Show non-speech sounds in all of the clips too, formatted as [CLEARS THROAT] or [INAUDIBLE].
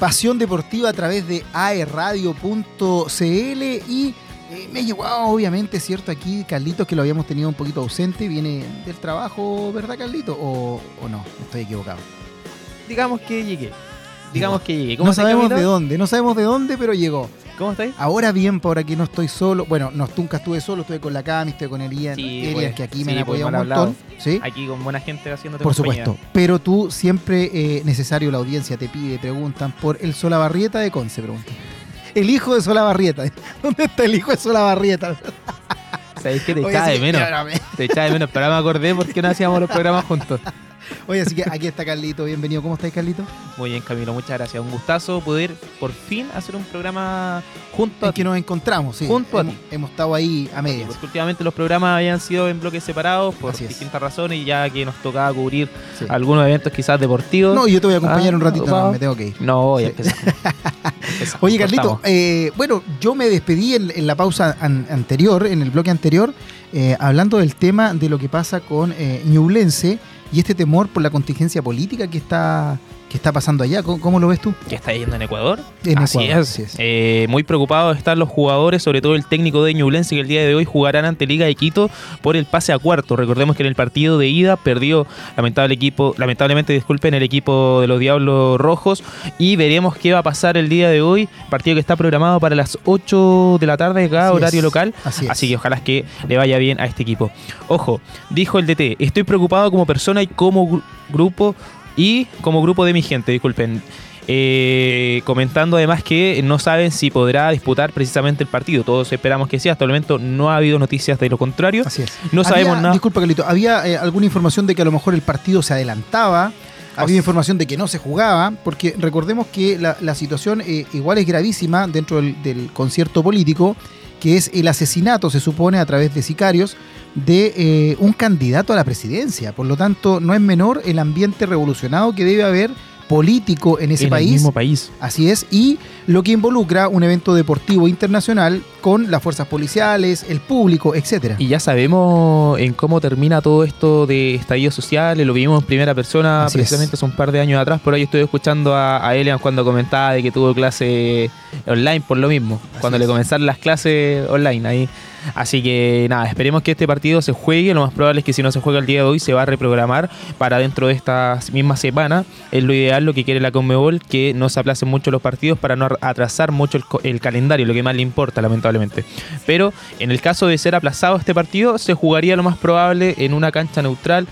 Pasión Deportiva a través de aerradio.cl y eh, me llegó obviamente, ¿cierto? Aquí Carlitos, que lo habíamos tenido un poquito ausente, viene del trabajo, ¿verdad, Carlito? ¿O, o no? Estoy equivocado. Digamos que llegué. Digamos que llegué. No sabemos de dónde, no sabemos de dónde, pero llegó. ¿Cómo estáis? Ahora bien, por aquí no estoy solo. Bueno, no, nunca estuve solo, estuve con la Cami, estuve con Elías, Sí, Elias, pues, que aquí sí, me han pues, apoyado un montón. ¿sí? Aquí con buena gente haciéndote Por compañía. supuesto. Pero tú siempre eh, necesario, la audiencia te pide, preguntan por el Solabarrieta de Conce, preguntan. El hijo de Solabarrieta. [LAUGHS] ¿Dónde está el hijo de Solabarrieta? ¿Sabéis que te echaba de menos? Te echaba de menos, pero ahora me acordé porque no hacíamos los programas juntos. [LAUGHS] Oye, así que aquí está Carlito, bienvenido. ¿Cómo estáis, Carlito? Muy bien, Camilo, muchas gracias. Un gustazo poder por fin hacer un programa junto a Es que nos encontramos, sí. Junto a hemos, ti. hemos estado ahí a medias. Porque últimamente los programas habían sido en bloques separados por distintas razones y ya que nos tocaba cubrir Sí. algunos eventos quizás deportivos. No, yo te voy a acompañar Ah, un ratito, no, me tengo que ir. No, Sí. empezamos. Empezamos, [LAUGHS] Oye, Carlito, eh, bueno, yo me despedí en, en la pausa an- anterior, en el bloque anterior, eh, hablando del tema de lo que pasa con eh, Ñublense y este temor por la contingencia política que está, que está pasando allá. ¿Cómo, cómo lo ves tú? ¿Qué está yendo en Ecuador? En así, Ecuador, es. así es. Eh, muy preocupados están los jugadores, sobre todo el técnico de Ñublense, que el día de hoy jugarán ante Liga de Quito por el pase a cuarto. Recordemos que en el partido de ida perdió lamentable equipo, lamentablemente, disculpen, el equipo de los Diablos Rojos. Y veremos qué va a pasar el día de hoy. Partido que está programado para las 8 de la tarde, Así horario es, local. Así es. Así que ojalá que le vaya bien a este equipo. Ojo, dijo el DT, estoy preocupado como persona y como gru- grupo y como grupo de mi gente, disculpen. Eh, comentando además que no saben si podrá disputar precisamente el partido. Todos esperamos que sí. Hasta el momento no ha habido noticias de lo contrario. Así es. No Había- sabemos nada. Disculpa, Carlito, había eh, alguna información de que a lo mejor el partido se adelantaba. Había información de que no se jugaba, porque recordemos que la, la situación eh, igual es gravísima dentro del, del concierto político, que es el asesinato, se supone, a través de sicarios, de eh, un candidato a la presidencia. Por lo tanto, no es menor el ambiente revolucionado que debe haber político en ese en país. el mismo país. Así es, y lo que involucra un evento deportivo internacional con las fuerzas policiales, el público, etcétera. Y ya sabemos en cómo termina todo esto de estallido social, lo vimos en primera persona Así precisamente es. hace un par de años atrás, por ahí estuve escuchando a, a Elian cuando comentaba de que tuvo clase online por lo mismo, Así cuando es. le comenzaron las clases online ahí. Así que nada, esperemos que este partido se juegue, lo más probable es que si no se juega el día de hoy se va a reprogramar para dentro de esta misma semana, es lo ideal, lo que quiere la Conmebol, que no se aplacen mucho los partidos para no atrasar mucho el, calendario, lo que más le importa lamentablemente. Pero en el caso de ser aplazado este partido, se jugaría lo más probable en una cancha neutral.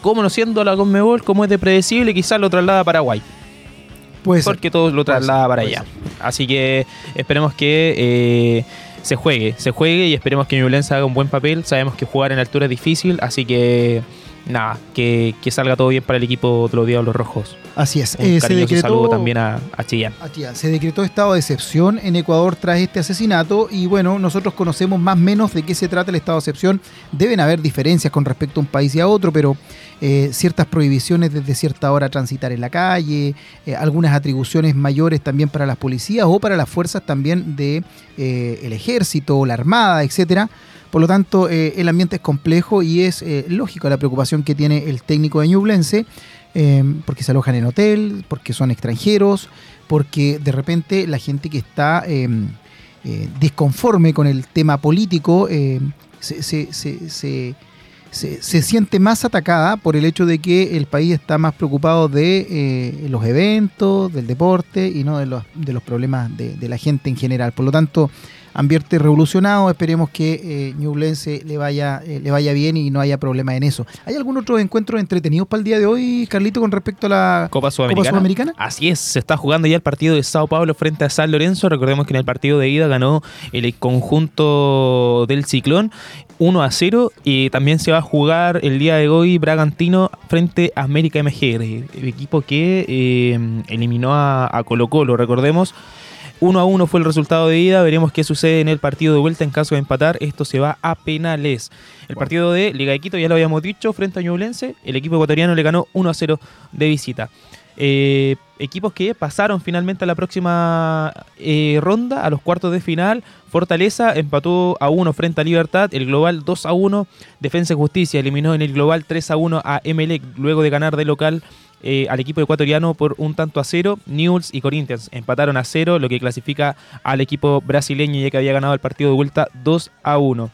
Como no siendo la Conmebol, como es de predecible, quizás lo traslada a Paraguay. Puede ser. Porque todo lo traslada para allá. Así que esperemos que eh, se juegue, se juegue y esperemos que Ñublense haga un buen papel. Sabemos que jugar en altura es difícil, así que nada, que, que salga todo bien para el equipo de los Diablos Rojos. Así es. Un Eh, se decretó, saludo también a, a Chillán. Se decretó estado de excepción en Ecuador tras este asesinato y bueno, nosotros conocemos más o menos de qué se trata el estado de excepción. Deben haber diferencias con respecto a un país y a otro, pero eh, ciertas prohibiciones desde cierta hora a transitar en la calle, eh, algunas atribuciones mayores también para las policías o para las fuerzas también de eh, el ejército, la armada, etcétera. Por lo tanto, eh, el ambiente es complejo y es eh, lógico la preocupación que tiene el técnico de Ñublense, eh, porque se alojan en hotel, porque son extranjeros, porque de repente la gente que está eh, eh, disconforme con el tema político eh, se, se- se- se- siente más atacada por el hecho de que el país está más preocupado de eh, los eventos, del deporte y no de los, de los problemas de la gente en general. Por lo tanto, ambiente revolucionado, esperemos que eh, Ñublense le vaya, eh, le vaya bien y no haya problema en eso. ¿Hay algún otro encuentro entretenido para el día de hoy, Carlito, con respecto a la Copa Sudamericana. Copa Sudamericana? Así es, se está jugando ya el partido de Sao Paulo frente a San Lorenzo. Recordemos que en el partido de ida ganó el conjunto del Ciclón 1 a 0 y también se va a jugar el día de hoy Bragantino frente a América MG, el equipo que eh, eliminó a, a Colo Colo. Recordemos 1 a 1 fue el resultado de ida. Veremos qué sucede en el partido de vuelta. En caso de empatar, esto se va a penales. El partido de Liga de Quito, ya lo habíamos dicho, frente a Ñublense. El equipo ecuatoriano le ganó 1 a 0 de visita. Eh, equipos que pasaron finalmente a la próxima eh, ronda, a los cuartos de final. Fortaleza empató a 1 frente a Libertad, el global 2 a 1. Defensa y Justicia eliminó en el global 3 a 1 a Emelec luego de ganar de local eh, al equipo ecuatoriano por un tanto a cero. Newell's y Corinthians empataron a cero, lo que clasifica al equipo brasileño ya que había ganado el partido de vuelta 2 a 1.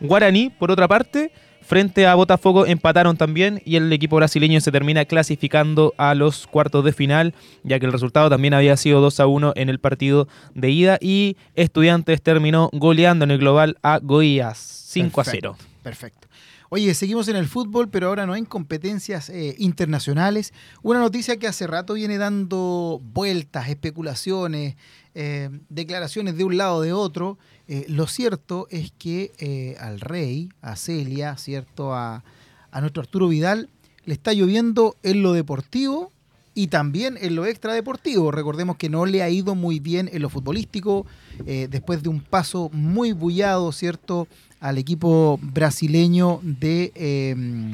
Guaraní, por otra parte, frente a Botafogo empataron también y el equipo brasileño se termina clasificando a los cuartos de final, ya que el resultado también había sido 2 a 1 en el partido de ida y Estudiantes terminó goleando en el global a Goiás 5 a 0. Perfecto. Oye, seguimos en el fútbol, pero ahora no en competencias eh, internacionales. Una noticia que hace rato viene dando vueltas, especulaciones, eh, declaraciones de un lado o de otro. Eh, lo cierto es que al rey, a Celia, ¿cierto? A, a nuestro Arturo Vidal, le está lloviendo en lo deportivo y también en lo extradeportivo. Recordemos que no le ha ido muy bien en lo futbolístico, después de un paso muy bullado, ¿cierto? Al equipo brasileño de... Eh,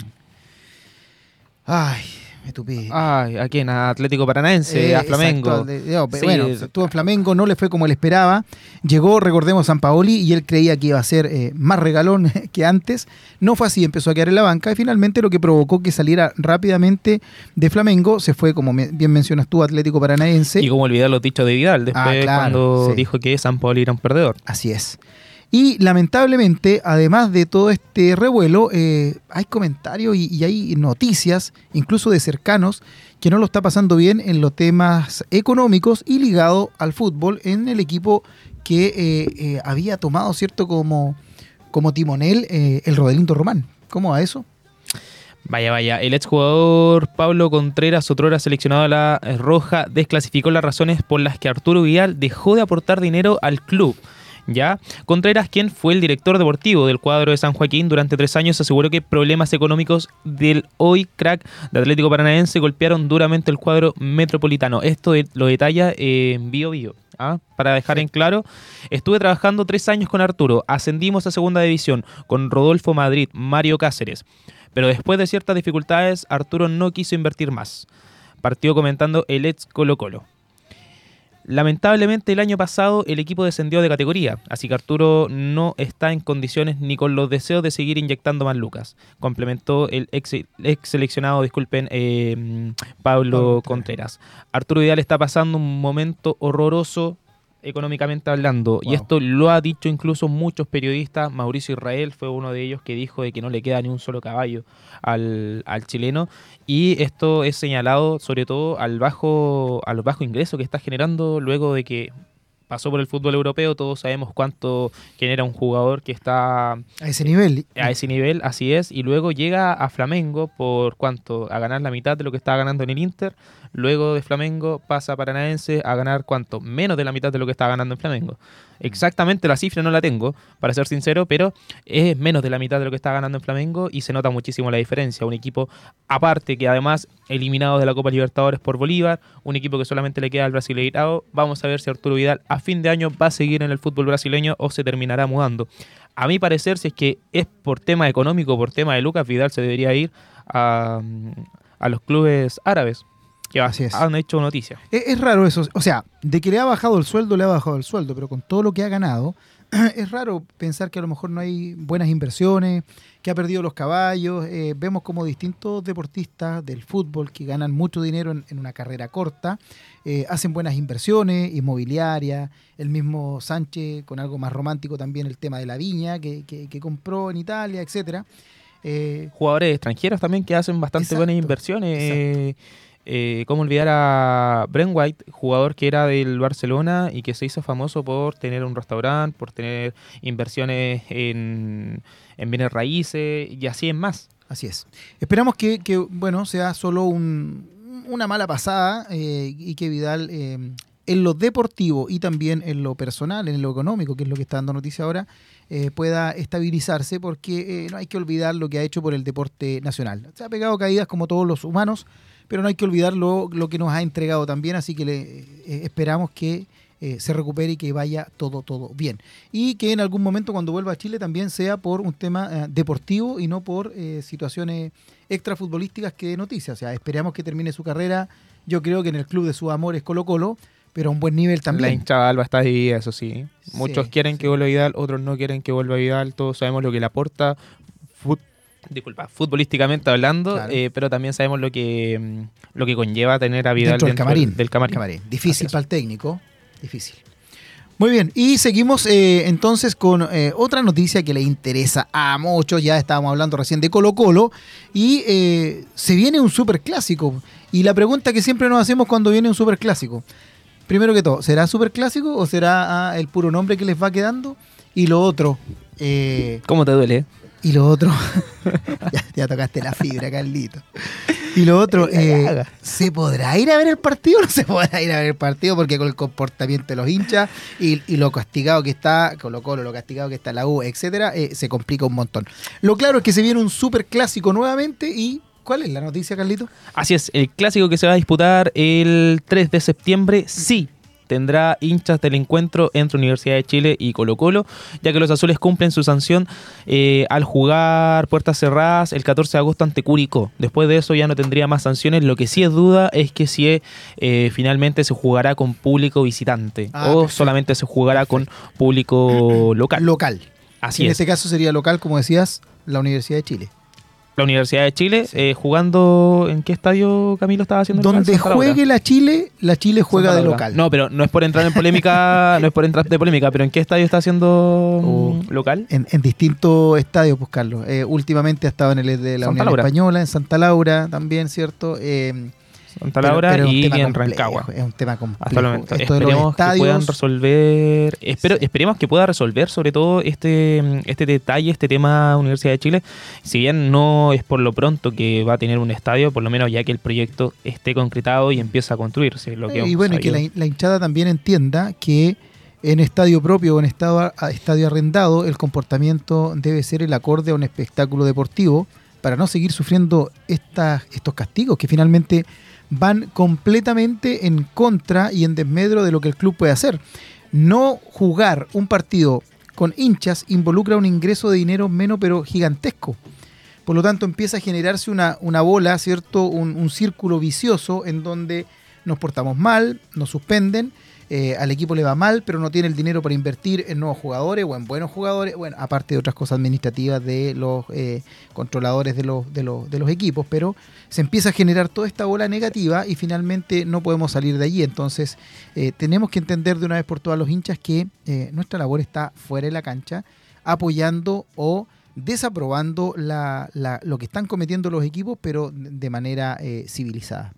ay, me. Ay, ¿a quién? A Atlético Paranaense, a eh, Flamengo. bueno, estuvo en Flamengo, no le fue como él esperaba. Llegó, recordemos, San Paoli y él creía que iba a ser eh, más regalón [LAUGHS] que antes. No fue así, empezó a quedar en la banca y finalmente lo que provocó que saliera rápidamente de Flamengo se fue, como bien mencionas tú, Atlético Paranaense. Y como olvidar los dichos de Vidal después ah, cuando dijo que San Paoli era un perdedor. Así es. Y lamentablemente, además de todo este revuelo, eh, hay comentarios y, hay noticias, incluso de cercanos, que no lo está pasando bien en los temas económicos y ligado al fútbol en el equipo que eh, eh, había tomado, ¿cierto?, como, como timonel el Rodelindo Román. ¿Cómo va eso? Vaya, vaya. El exjugador Pablo Contreras, otrora seleccionado a la Roja, desclasificó las razones por las que Arturo Vidal dejó de aportar dinero al club. ¿Ya? Contreras, quien fue el director deportivo del cuadro de San Joaquín durante tres años, aseguró que problemas económicos del hoy crack de Atlético Paranaense golpearon duramente el cuadro metropolitano. Esto lo detalla en Bio Bio. ¿ah? Para dejar en claro, estuve trabajando tres años con Arturo, ascendimos a segunda división con Rodolfo Madrid, Mario Cáceres, pero después de ciertas dificultades, Arturo no quiso invertir más. Partió comentando el ex Colo Colo. Lamentablemente el año pasado el equipo descendió de categoría, así que Arturo no está en condiciones ni con los deseos de seguir inyectando más lucas, complementó el ex, seleccionado, disculpen, eh, Pablo Contreras. Arturo Vidal está pasando un momento horroroso económicamente hablando. Y esto lo ha dicho incluso muchos periodistas. Mauricio Israel fue uno de ellos que dijo de que no le queda ni un solo caballo al, al chileno. Y esto es señalado sobre todo al bajo, al bajo ingreso que está generando luego de que pasó por el fútbol europeo, todos sabemos cuánto genera un jugador que está a ese nivel. A ese nivel, así es, y luego llega a Flamengo por cuánto, a ganar la mitad de lo que estaba ganando en el Inter, luego de Flamengo pasa a Paranaense a ganar cuánto, menos de la mitad de lo que estaba ganando en Flamengo. Exactamente la cifra no la tengo, para ser sincero, pero es menos de la mitad de lo que está ganando en Flamengo y se nota muchísimo la diferencia. Un equipo aparte que además eliminado de la Copa Libertadores por Bolívar, un equipo que solamente le queda al brasileirado. Vamos a ver si Arturo Vidal a fin de año va a seguir en el fútbol brasileño o se terminará mudando. A mi parecer, si es que es por tema económico, por tema de Lucas, Vidal se debería ir a, a los clubes árabes que Así han hecho noticia. Es, raro eso. O sea, de que le ha bajado el sueldo, le ha bajado el sueldo, pero con todo lo que ha ganado, [CLEARS THROAT] es raro pensar que a lo mejor no hay buenas inversiones, que ha perdido los caballos. Eh, vemos como distintos deportistas del fútbol que ganan mucho dinero en, una carrera corta, eh, hacen buenas inversiones, inmobiliarias. El mismo Sánchez, con algo más romántico también, el tema de la viña que, que, compró en Italia, etcétera. Eh, Jugadores extranjeros también que hacen bastante buenas inversiones. Eh, ¿Cómo olvidar a Brent White, jugador que era del Barcelona y que se hizo famoso por tener un restaurante, por tener inversiones en, bienes raíces y así en más? Así es. Esperamos que, bueno, sea solo una mala pasada eh, y que Vidal eh, en lo deportivo y también en lo personal, en lo económico, que es lo que está dando noticia ahora, pueda estabilizarse porque no hay que olvidar lo que ha hecho por el deporte nacional. Se ha pegado caídas como todos los humanos, pero no hay que olvidar lo, que nos ha entregado también, así que le, eh, esperamos que eh, se recupere y que vaya todo, todo bien. Y que en algún momento cuando vuelva a Chile también sea por un tema eh, deportivo y no por situaciones extrafutbolísticas que de noticias. O sea, esperamos que termine su carrera, yo creo que en el club de su amor es Colo Colo, pero a un buen nivel también. La hinchada Alba está ahí, eso sí. Muchos quieren que vuelva Vidal, otros no quieren que vuelva Vidal, todos sabemos lo que le aporta disculpa, futbolísticamente hablando, Claro. eh, pero también sabemos lo que mm, lo que conlleva tener a Vidal dentro del camarín. del camarín. Camarín. Difícil para el técnico. Difícil. Muy bien, y seguimos eh, entonces con eh, otra noticia que le interesa a muchos. Ya estábamos hablando recién de Colo Colo y eh, se viene un superclásico. Y la pregunta que siempre nos hacemos cuando viene un superclásico, primero que todo, ¿será superclásico o será ah, el puro nombre que les va quedando? Y lo otro, eh, ¿Cómo te duele? Y lo otro, [LAUGHS] ya, ya tocaste la fibra, Carlito. Y lo otro, eh. ¿se podrá ir a ver el partido o no se podrá ir a ver el partido? Porque con el comportamiento de los hinchas y, y lo castigado que está, Colo Colo, lo castigado que está la U, etcétera, eh, se complica un montón. Lo claro es que se viene un super clásico nuevamente y. ¿Cuál es la noticia, Carlito? Así es, el clásico que se va a disputar el 3 de septiembre sí tendrá hinchas del encuentro entre Universidad de Chile y Colo Colo, ya que los azules cumplen su sanción eh, al jugar puertas cerradas el 14 de agosto ante Curicó. Después de eso ya no tendría más sanciones. Lo que sí es duda es que si eh, finalmente se jugará con público visitante Ah, o perfecto. solamente se jugará con público local. Local. Así en es. este caso sería local, como decías, la Universidad de Chile. La Universidad de Chile eh, jugando ¿en qué estadio Camilo estaba haciendo? Donde juegue la Chile, la Chile juega de local. No, pero no es por entrar en polémica, [LAUGHS] no es por entrar de polémica, pero ¿en qué estadio está haciendo Oh. mm, local? en, en distintos estadios, pues Carlos. Eh, últimamente ha estado en el de la Santa Unión Laura. Española, en Santa Laura también, ¿cierto? Eh, Santa Laura pero y tema en complejo, Rancagua. Es un tema complejo. Hasta el momento. Esto de los Esperemos que puedan resolver. Espero, Sí. Esperemos que pueda resolver sobre todo este, este detalle, este tema Universidad de Chile. Si bien no es por lo pronto que va a tener un estadio, por lo menos ya que el proyecto esté concretado y empieza a construirse. Lo que y bueno, y que la, la hinchada también entienda que en estadio propio o en estado, estadio arrendado, el comportamiento debe ser el acorde a un espectáculo deportivo para no seguir sufriendo estas, estos castigos que finalmente van completamente en contra y en desmedro de lo que el club puede hacer. No jugar un partido con hinchas involucra un ingreso de dinero menos pero gigantesco. Por lo tanto, empieza a generarse una, una bola, ¿cierto? Un, un círculo vicioso en donde nos portamos mal, nos suspenden, eh, al equipo le va mal, pero no tiene el dinero para invertir en nuevos jugadores o en buenos jugadores, bueno, aparte de otras cosas administrativas de los eh, controladores de los, de, los, equipos, pero se empieza a generar toda esta bola negativa y finalmente no podemos salir de allí. Entonces, eh, tenemos que entender de una vez por todas los hinchas que eh, nuestra labor está fuera de la cancha, apoyando o desaprobando lo que están cometiendo los equipos, pero de manera civilizada.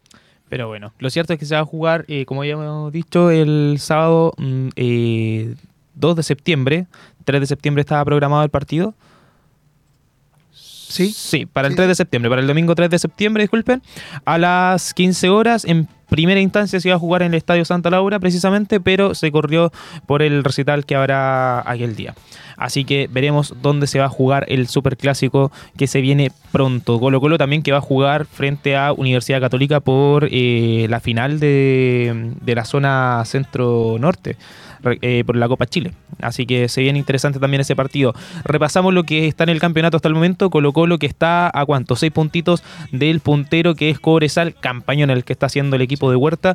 Pero bueno, lo cierto es que se va a jugar, eh, como ya hemos dicho, el sábado mm, eh, 2 de septiembre. 3 de septiembre estaba programado el partido. ¿Sí? Sí, para el Sí. 3 de septiembre, para el domingo 3 de septiembre, disculpen. A las 15 horas, en primera instancia se iba a jugar en el Estadio Santa Laura precisamente, pero se corrió por el recital que habrá aquel día. Así que veremos dónde se va a jugar el superclásico que se viene pronto. Colo Colo también que va a jugar frente a Universidad Católica por eh, la final de, de la zona centro-norte, eh, por la Copa Chile. Así que se viene interesante también ese partido. Repasamos lo que está en el campeonato hasta el momento. Colo Colo que está a cuánto? Seis puntitos del puntero que es Cobresal, campañón el que está haciendo el equipo de Huerta.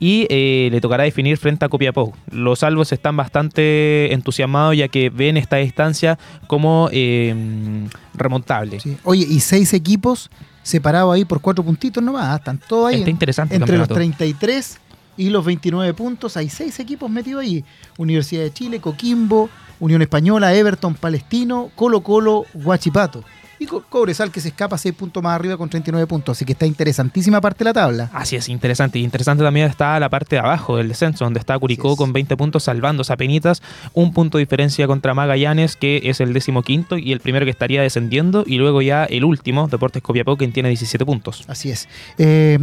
Y eh, le tocará definir frente a Copiapó. Los salvos están bastante entusiasmados ya que ven esta distancia como eh, remontable. Sí. Oye, y seis equipos separados ahí por cuatro puntitos nomás, ah, están todos ahí. Está interesante el entre los campeonato. 33 y los 29 puntos, hay seis equipos metidos ahí. Universidad de Chile, Coquimbo, Unión Española, Everton, Palestino, Colo Colo, Guachipato. Y Co- Cobresal que se escapa 6 puntos más arriba con 39 puntos. Así que está interesantísima parte de la tabla. Así es, interesante. Y interesante también está la parte de abajo del descenso, donde está Curicó con 20 puntos, salvándose a penitas. Un punto de diferencia contra Magallanes, que es el décimo quinto y el primero que estaría descendiendo. Y luego ya el último, Deportes Copiapó, quien tiene 17 puntos. Así es. Eh,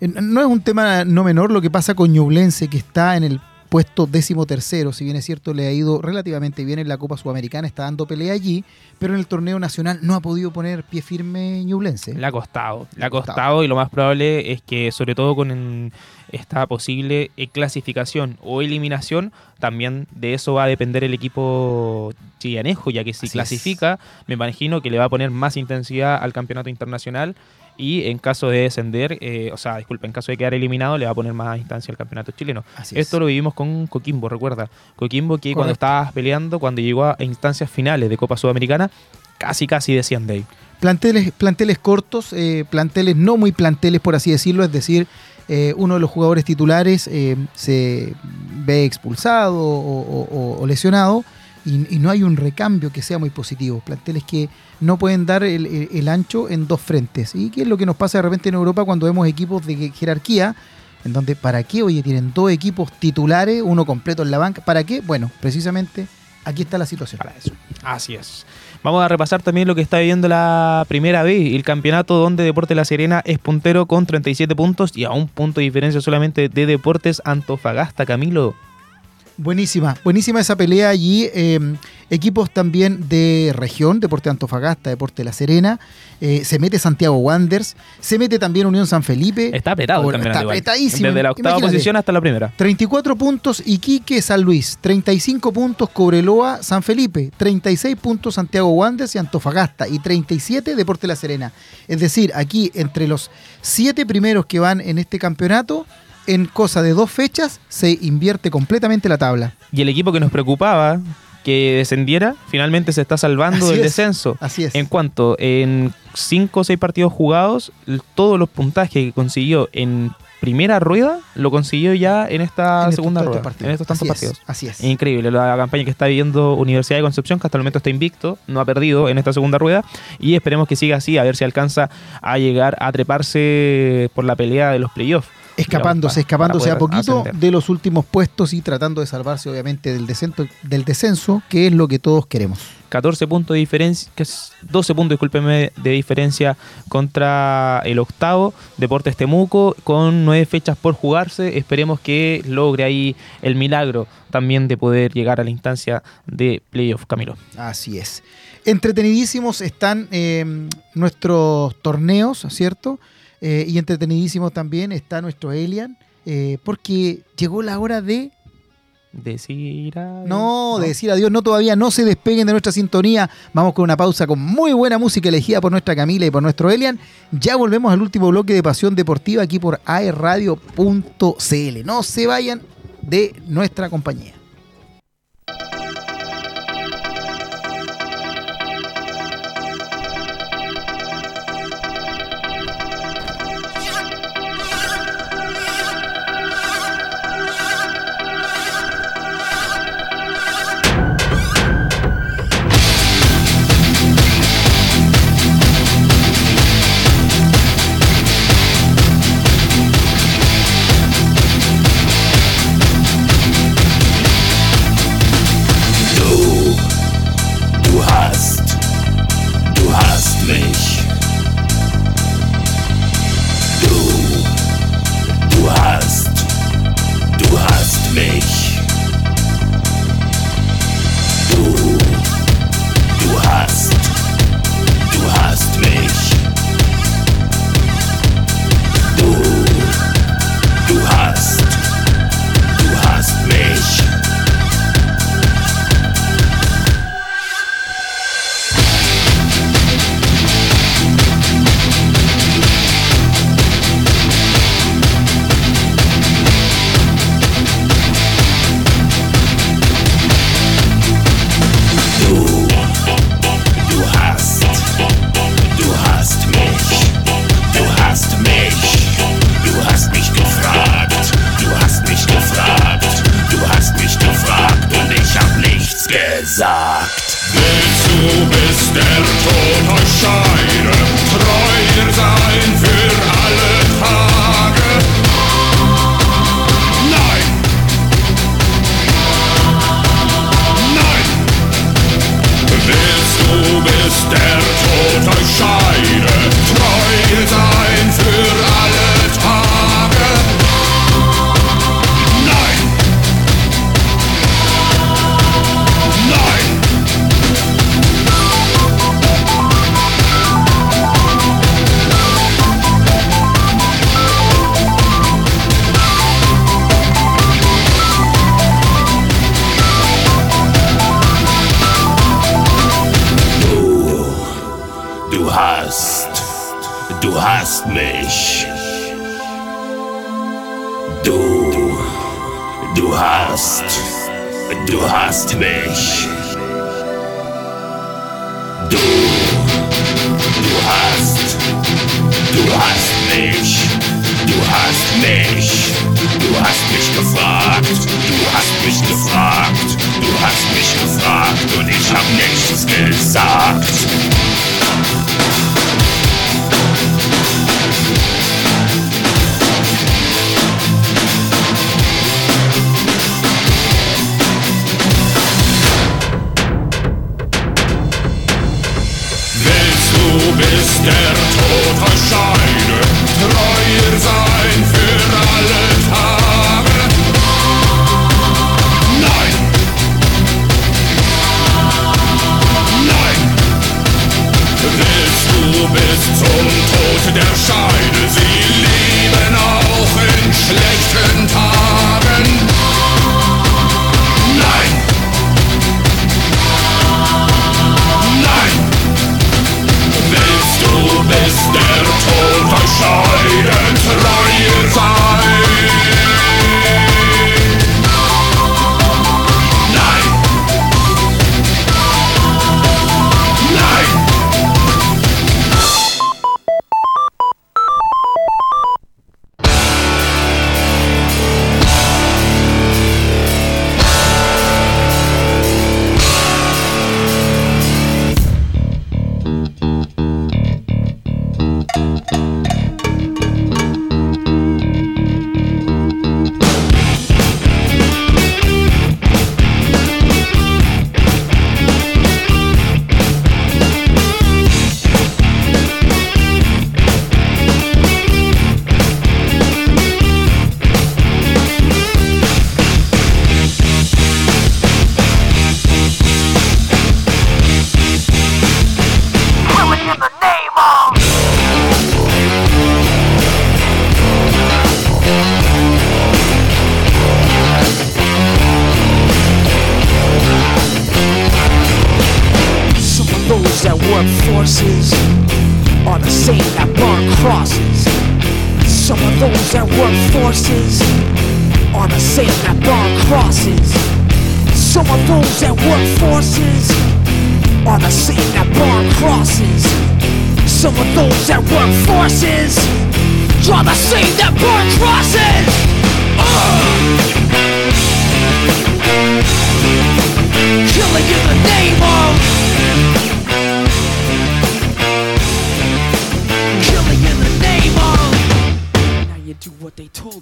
no es un tema no menor lo que pasa con Ñublense, que está en el puesto décimo tercero. Si bien es cierto, le ha ido relativamente bien en la Copa Sudamericana, está dando pelea allí, pero en el torneo nacional no ha podido poner pie firme Ñublense. Le ha costado, le ha costado. y lo más probable es que sobre todo con esta posible eh, clasificación o eliminación, también de eso va a depender el equipo chillanejo, ya que si Así es. clasifica, me imagino que le va a poner más intensidad al campeonato internacional y en caso de descender, eh, o sea, disculpa, en caso de quedar eliminado, le va a poner más instancia al campeonato chileno. Así es. Esto lo vivimos con Coquimbo, recuerda. Coquimbo que cuando estabas peleando, cuando llegó a instancias finales de Copa Sudamericana, casi casi desciende ahí. Planteles, planteles cortos, eh, planteles no muy planteles, por así decirlo, es decir, eh, uno de los jugadores titulares eh, se ve expulsado o, lesionado y, no hay un recambio que sea muy positivo. Planteles que no pueden dar el, ancho en dos frentes. ¿Y qué es lo que nos pasa de repente en Europa cuando vemos equipos de jerarquía? En donde, ¿para qué? Oye, tienen dos equipos titulares, uno completo en la banca. ¿Para qué? Bueno, precisamente aquí está la situación. Para eso. Así es. Vamos a repasar también lo que está viviendo la primera vez, el campeonato donde Deportes La Serena es puntero con 37 puntos y a un punto de diferencia solamente de Deportes Antofagasta, Camilo. Buenísima, buenísima esa pelea allí. Em, equipos también de región, Deporte Antofagasta, Deporte La Serena. Eh, se mete Santiago Wanderers. Se mete también Unión San Felipe. Está apretado Está apretadísimo. Desde la octava posición hasta la primera. 34 puntos Iquique, San Luis. 35 puntos Cobreloa, San Felipe. 36 puntos Santiago Wanderers y Antofagasta. Y 37 Deporte La Serena. Es decir, aquí entre los siete primeros que van en este campeonato en cosa de dos fechas se invierte completamente la tabla. Y el equipo que nos preocupaba que descendiera, finalmente se está salvando del descenso. Así es. En cuanto en cinco o seis partidos jugados, todos los puntajes que consiguió en primera rueda lo consiguió ya en esta segunda rueda. En estos tantos partidos. así es. Increíble la campaña que está viviendo Universidad de Concepción, que hasta el momento está invicto, no ha perdido en esta segunda rueda. Y esperemos que siga así, a ver si alcanza a llegar a treparse por la pelea de los playoffs escapándose, escapándose a poquito de los últimos puestos y tratando de salvarse obviamente del descenso, del descenso, que es lo que todos queremos. 14 puntos de diferencia, que es 12 puntos, discúlpeme, de diferencia contra el octavo, Deportes Temuco, con nueve fechas por jugarse. Esperemos que logre ahí el milagro también de poder llegar a la instancia de playoff, Camilo. Así es. Entretenidísimos están eh, nuestros torneos, ¿cierto? Eh, y entretenidísimo también está nuestro Elian, eh, porque llegó la hora de... Decir adiós. No, de decir adiós, no todavía, no se despeguen de nuestra sintonía. Vamos con una pausa con muy buena música elegida por nuestra Camila y por nuestro Elian. Ya volvemos al último bloque de Pasión Deportiva aquí por aerradio.cl. No se vayan de nuestra compañía.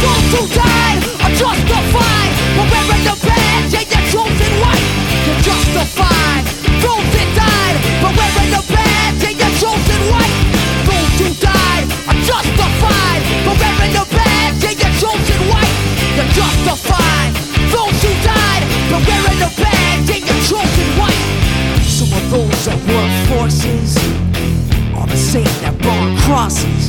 Are justified the chosen white. You're justified. Those died the chosen white. Those who died are justified the chosen white. You're justified. Those who died the chosen white. Some of those that work forces are the same that burn crosses.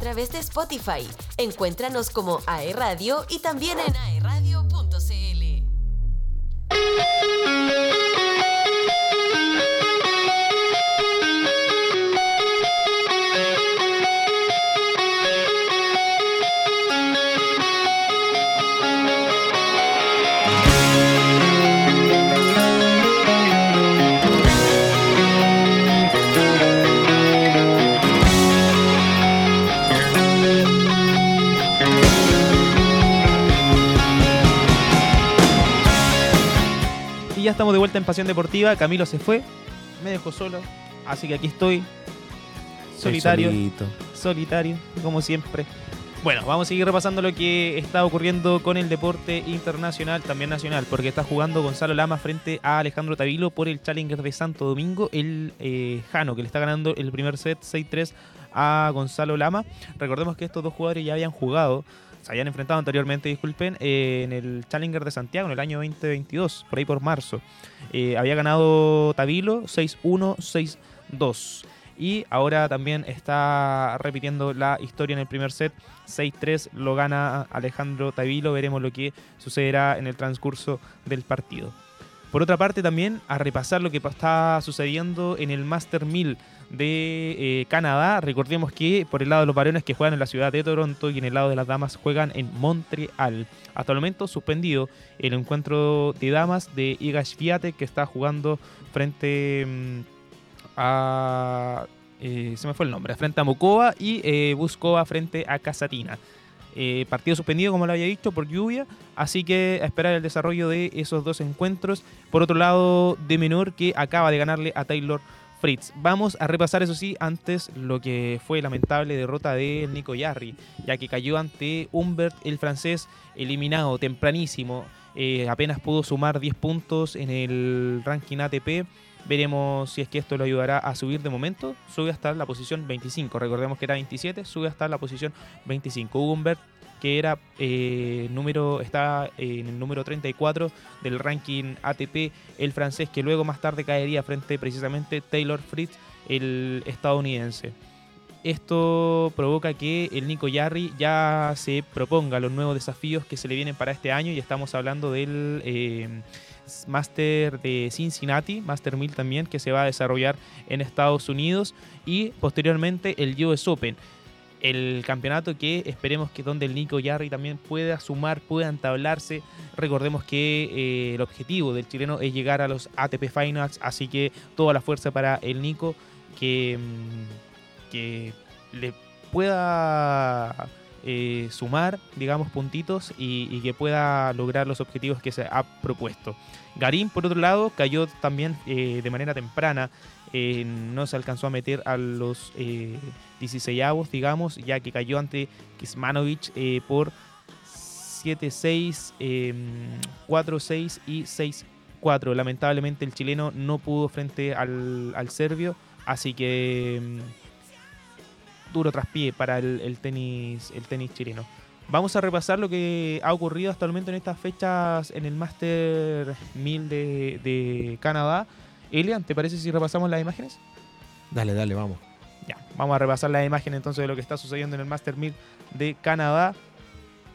Través de Spotify. Encuéntranos como AE Radio y también en aeradio.cl. ya estamos de vuelta en Pasión Deportiva. Camilo se fue, me dejó solo. Así que aquí estoy, solitario, solitario, como siempre. Bueno, vamos a seguir repasando lo que está ocurriendo con el deporte internacional, también nacional, porque está jugando Gonzalo Lama frente a Alejandro Tavilo por el Challenger de Santo Domingo, el eh, Jano, que le está ganando el primer set 6-3 a Gonzalo Lama. Recordemos que estos dos jugadores ya habían jugado, se habían enfrentado anteriormente, disculpen, eh, en el Challenger de Santiago en el año 2022, por ahí por marzo. Eh, había ganado Tavilo 6-1, 6-2. Y ahora también está repitiendo la historia en el primer set. 6-3 lo gana Alejandro Tavilo. Veremos lo que sucederá en el transcurso del partido. Por otra parte, también a repasar lo que está sucediendo en el Master 1000 de eh, Canadá. Recordemos que por el lado de los varones que juegan en la ciudad de Toronto y en el lado de las damas juegan en Montreal. Hasta el momento suspendido el encuentro de damas de Iga Swiatek que está jugando frente mm, a... eh, se me fue el nombre, frente a Mokova y eh, frente a Casatina. Eh, partido suspendido, como lo había dicho, por lluvia. Así que a esperar el desarrollo de esos dos encuentros. Por otro lado, de menor que acaba de ganarle a Taylor Fritz. Vamos a repasar, eso sí, antes lo que fue lamentable derrota de Nico Yarri, ya que cayó ante Humbert, el francés, eliminado tempranísimo. Eh, apenas pudo sumar 10 puntos en el ranking ATP. Veremos si es que esto lo ayudará a subir de momento. Sube hasta la posición 25. Recordemos que era 27, sube hasta la posición 25. Humbert, que era eh, número, está en el número 34 del ranking ATP, el francés, que luego más tarde caería frente precisamente Taylor Fritz, el estadounidense. Esto provoca que el Nico Yarri ya se proponga los nuevos desafíos que se le vienen para este año y estamos hablando del eh, Master de Cincinnati, Master 1000 también, que se va a desarrollar en Estados Unidos y posteriormente el US Open. El campeonato que esperemos que donde el Nico Yarri también pueda sumar, pueda entablarse. Recordemos que eh, el objetivo del chileno es llegar a los ATP Finals, así que toda la fuerza para el Nico que, mm, que le pueda eh, sumar, digamos, puntitos y, que pueda lograr los objetivos que se ha propuesto. Garín, por otro lado, cayó también eh, de manera temprana. Eh, no se alcanzó a meter a los eh, 16avos, digamos, ya que cayó ante Kismanovic eh, por 7-6, eh, 4-6 y 6-4. Lamentablemente el chileno no pudo frente al, al serbio, así que mm, duro traspié para el, el tenis, el tenis chileno. Vamos a repasar lo que ha ocurrido hasta el momento en estas fechas en el Master 1000 de, de Canadá. Elian, ¿te parece si repasamos las imágenes? Dale, dale, vamos. Ya, vamos a repasar las imágenes entonces de lo que está sucediendo en el Master 1000 de Canadá.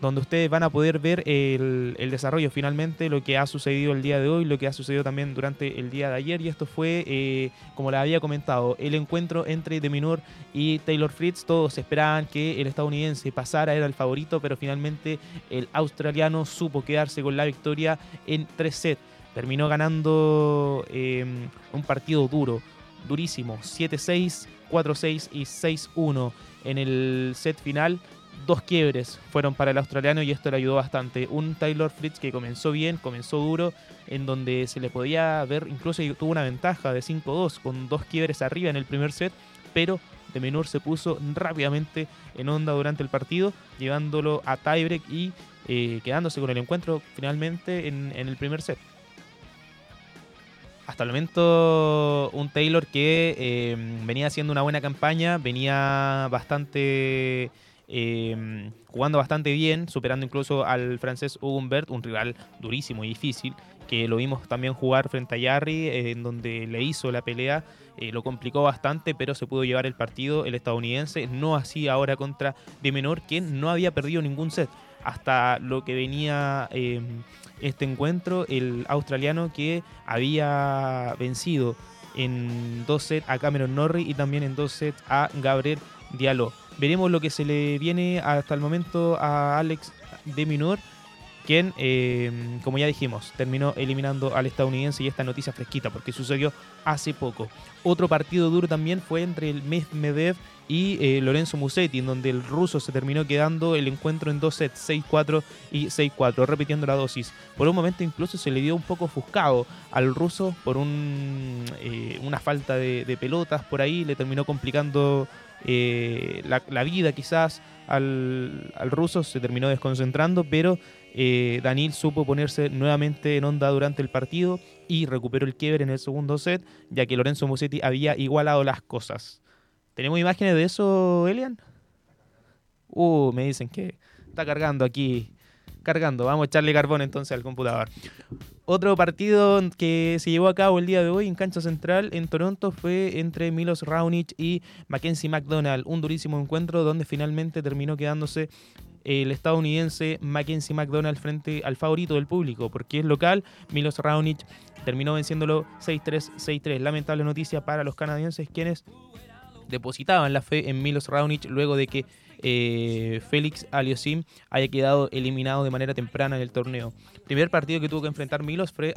donde ustedes van a poder ver el, el desarrollo finalmente, lo que ha sucedido el día de hoy, lo que ha sucedido también durante el día de ayer. Y esto fue, eh, como les había comentado, el encuentro entre Deminor y Taylor Fritz. Todos esperaban que el estadounidense pasara, era el favorito, pero finalmente el australiano supo quedarse con la victoria en tres sets. Terminó ganando eh, un partido duro, durísimo, 7-6, 4-6 y 6-1 en el set final dos quiebres fueron para el australiano y esto le ayudó bastante. Un Taylor Fritz que comenzó bien, comenzó duro, en donde se le podía ver, incluso tuvo una ventaja de 5-2 con dos quiebres arriba en el primer set, pero de menor se puso rápidamente en onda durante el partido, llevándolo a tiebreak y eh, quedándose con el encuentro finalmente en, en el primer set hasta el momento un Taylor que eh, venía haciendo una buena campaña, venía bastante eh, jugando bastante bien, superando incluso al francés Humbert, un rival durísimo y difícil, que lo vimos también jugar frente a Yarry, eh, en donde le hizo la pelea, lo complicó bastante, pero se pudo llevar el partido el estadounidense, no así ahora contra De Menor, quien no había perdido ningún set. Hasta lo que venía este encuentro, el australiano que había vencido en dos sets a Cameron Norrie y también en dos sets a Gabriel Diallo. Veremos lo que se le viene hasta el momento a Alex de Minor, quien, eh, como ya dijimos, terminó eliminando al estadounidense y esta noticia fresquita porque sucedió hace poco. Otro partido duro también fue entre el Medvedev y eh, Lorenzo Musetti, en donde el ruso se terminó quedando el encuentro en dos sets, 6-4 y 6-4, repitiendo la dosis. Por un momento incluso se le dio un poco ofuscado al ruso por un, eh, una falta de, pelotas por ahí, le terminó complicando la, la, vida quizás al, al, ruso, se terminó desconcentrando, pero eh, Daniel supo ponerse nuevamente en onda durante el partido y recuperó el quiebre en el segundo set, ya que Lorenzo Musetti había igualado las cosas. ¿Tenemos imágenes de eso, Elian? Uh, me dicen que está cargando aquí. Cargando, vamos a echarle carbón entonces al computador. Otro partido que se llevó a cabo el día de hoy en cancha central en Toronto fue entre Milos Raonic y Mackenzie McDonald. Un durísimo encuentro donde finalmente terminó quedándose el estadounidense Mackenzie McDonald frente al favorito del público, porque es local. Milos Raonic terminó venciéndolo 6-3, 6-3. Lamentable noticia para los canadienses, quienes depositaban la fe en Milos Raonic luego de que eh, Félix Aliosim haya quedado eliminado de manera temprana en el torneo. Primer partido que tuvo que enfrentar Milos fue,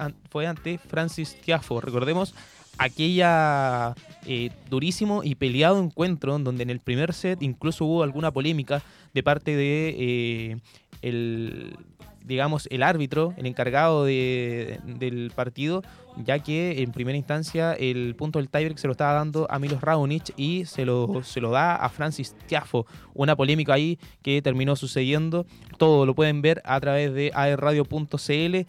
ante Francis Tiafo. Recordemos aquella eh, durísimo y peleado encuentro donde en el primer set incluso hubo alguna polémica de parte de eh, el digamos el árbitro el encargado de, del partido ya que en primera instancia el punto del tiebreak se lo estaba dando a Milos Raonic y se lo, se lo da a Francis Tiafo una polémica ahí que terminó sucediendo. Todo lo pueden ver a través de aerradio.cl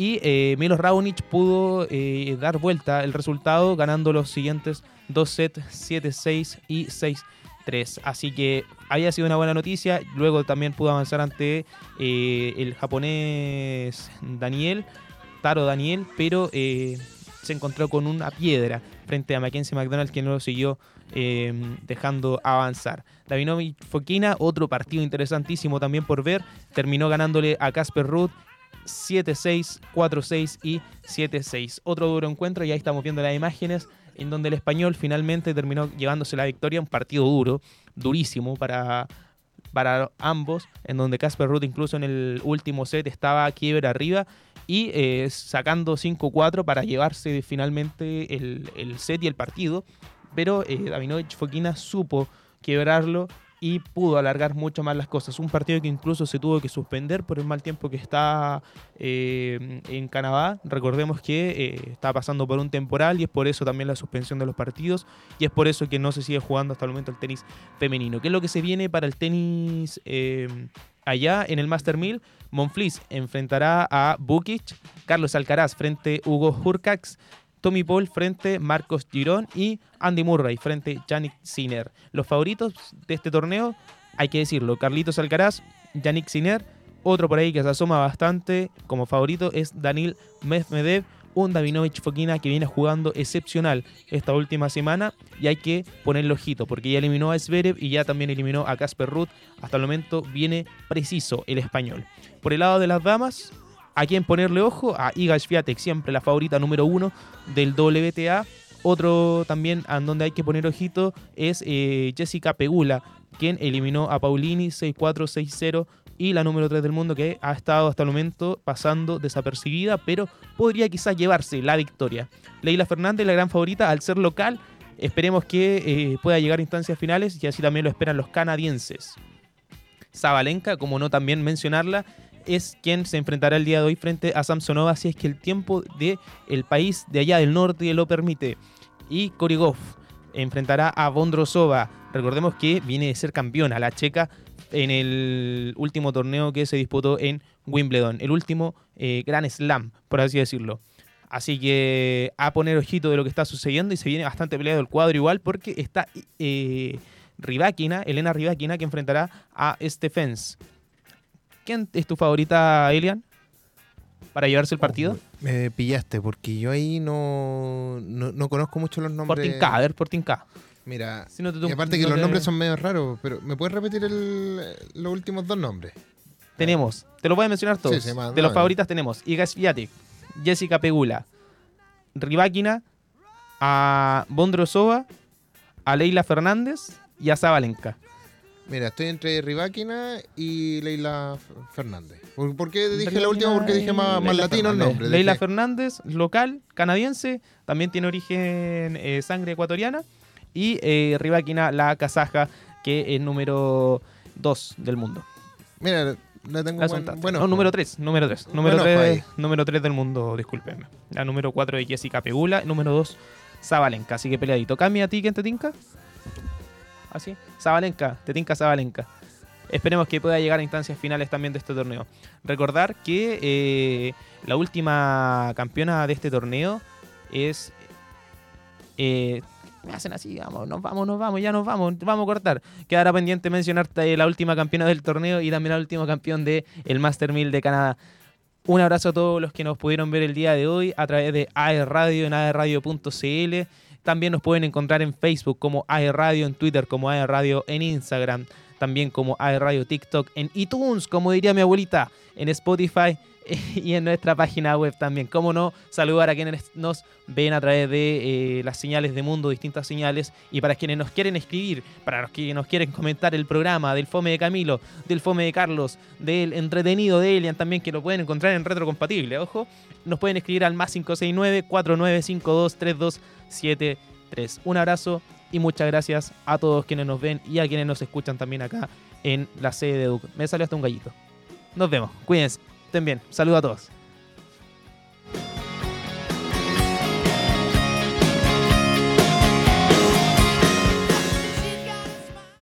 y eh, Raonic pudo eh, dar vuelta el resultado ganando los siguientes dos sets 7-6 y 6-3. Así que había sido una buena noticia. Luego también pudo avanzar ante eh, el japonés Daniel, Taro Daniel, pero eh, se encontró con una piedra frente a Mackenzie McDonald que no lo siguió dejando avanzar. Davinovich Fokina, otro partido interesantísimo también por ver, terminó ganándole a Casper Ruth 7-6, 4-6 y 7-6. Otro duro encuentro y ahí estamos viendo las imágenes en donde el español finalmente terminó llevándose la victoria. Un partido duro, durísimo para, para ambos, en donde Casper Ruth incluso en el último set estaba quiebre arriba y eh, sacando 5-4 para llevarse finalmente el, el, set y el partido. Pero eh, Davinovich Fokina supo quebrarlo y pudo alargar mucho más las cosas. Un partido que incluso se tuvo que suspender por el mal tiempo que está eh, en Canadá. Recordemos que eh, está pasando por un temporal y es por eso también la suspensión de los partidos y es por eso que no se sigue jugando hasta el momento el tenis femenino. ¿Qué es lo que se viene para el tenis eh, allá en el Master 1000? Monfils enfrentará a Bukic, Carlos Alcaraz frente a Hugo Hurkacz, Tommy Paul frente Marcos Girón y Andy Murray frente Yannick Sinner. Los favoritos de este torneo, hay que decirlo, Carlitos Alcaraz, Yannick Sinner, otro por ahí que se asoma bastante como favorito es Daniel Medvedev, un Davinovich Fokina que viene jugando excepcional esta última semana y hay que ponerle ojito porque ya eliminó a Zverev y ya también eliminó a Casper Ruth. Hasta el momento viene preciso el español. Por el lado de las damas, a quien ponerle ojo, a Iga Swiatek, siempre la favorita número uno del WTA. Otro también a donde hay que poner ojito es eh, Jessica Pegula, quien eliminó a Paulini 6-4, 6-0 y la número 3 del mundo que ha estado hasta el momento pasando desapercibida, pero podría quizás llevarse la victoria. Leila Fernández, la gran favorita, al ser local, esperemos que eh, pueda llegar a instancias finales y así también lo esperan los canadienses. Zabalenka, como no también mencionarla, es quien se enfrentará el día de hoy frente a Samsonova si es que el tiempo del el país de allá del norte lo permite. Y Korigov enfrentará a Bondrosova. Recordemos que viene de ser campeona la checa en el último torneo que se disputó en Wimbledon, el último eh, Gran Slam, por así decirlo. Así que a poner ojito de lo que está sucediendo y se viene bastante peleado el cuadro igual porque está eh, Elena Rybakina, que enfrentará a Stephens. ¿Quién es tu favorita, Elian? Para llevarse el partido. Me pillaste porque yo ahí no, no, no conozco mucho los nombres. Sporting K, a ver, K. Mira, Si no te- y aparte que los nombres son medio raros, pero ¿me puedes repetir el- los últimos dos nombres? Tenemos, te lo voy a mencionar todos. Sí, sí, más- de los favoritas tenemos Iga Swiatek, Jessica Pegula, Rybakina, a Bondrosova, a Leila Fernández y a Zabalenka. Mira, estoy entre Rybakina y Leila Fernández. ¿Por, qué dije la última? Porque dije más, más latino el nombre. Leila Dije- Fernández, local, canadiense, también tiene origen eh, sangre ecuatoriana. Y eh, la kazaja, que es número 2 del mundo. Mira, la tengo La buen- bueno. no, número 3, número 3. Número, Bueno, 3 ahí. número 3 del mundo, discúlpenme. La número 4 de Jessica Pegula, número 2 Zabalenka, así que peleadito. Cami, ¿a ti quién te tinca? Así. Zabalenka, te tinca Zabalenka. Esperemos que pueda llegar a instancias finales también de este torneo. Recordar que eh, la última campeona de este torneo es. eh, me hacen así, vamos, nos vamos, nos vamos, ya nos vamos, vamos a cortar. Quedará pendiente mencionarte la última campeona del torneo y también la última campeón del el Master 1000 de Canadá. Un abrazo a todos los que nos pudieron ver el día de hoy a través de AE Radio en aerradio.cl. También nos pueden encontrar en Facebook como AE Radio, en Twitter como AE Radio, en Instagram también como AE Radio TikTok, en iTunes, como diría mi abuelita, en Spotify [LAUGHS] y en nuestra página web también. Como no, saludar a quienes nos ven a través de eh, las señales de mundo, distintas señales, y para quienes nos quieren escribir, para los que nos quieren comentar el programa del Fome de Camilo, del Fome de Carlos, del entretenido de Elian también, que lo pueden encontrar en retrocompatible, ojo, nos pueden escribir al más 569-4952-3273. Un abrazo y muchas gracias a todos quienes nos ven y a quienes nos escuchan también acá en la sede de Duke. Me salió hasta un gallito. Nos vemos, cuídense, estén bien, saludos a todos.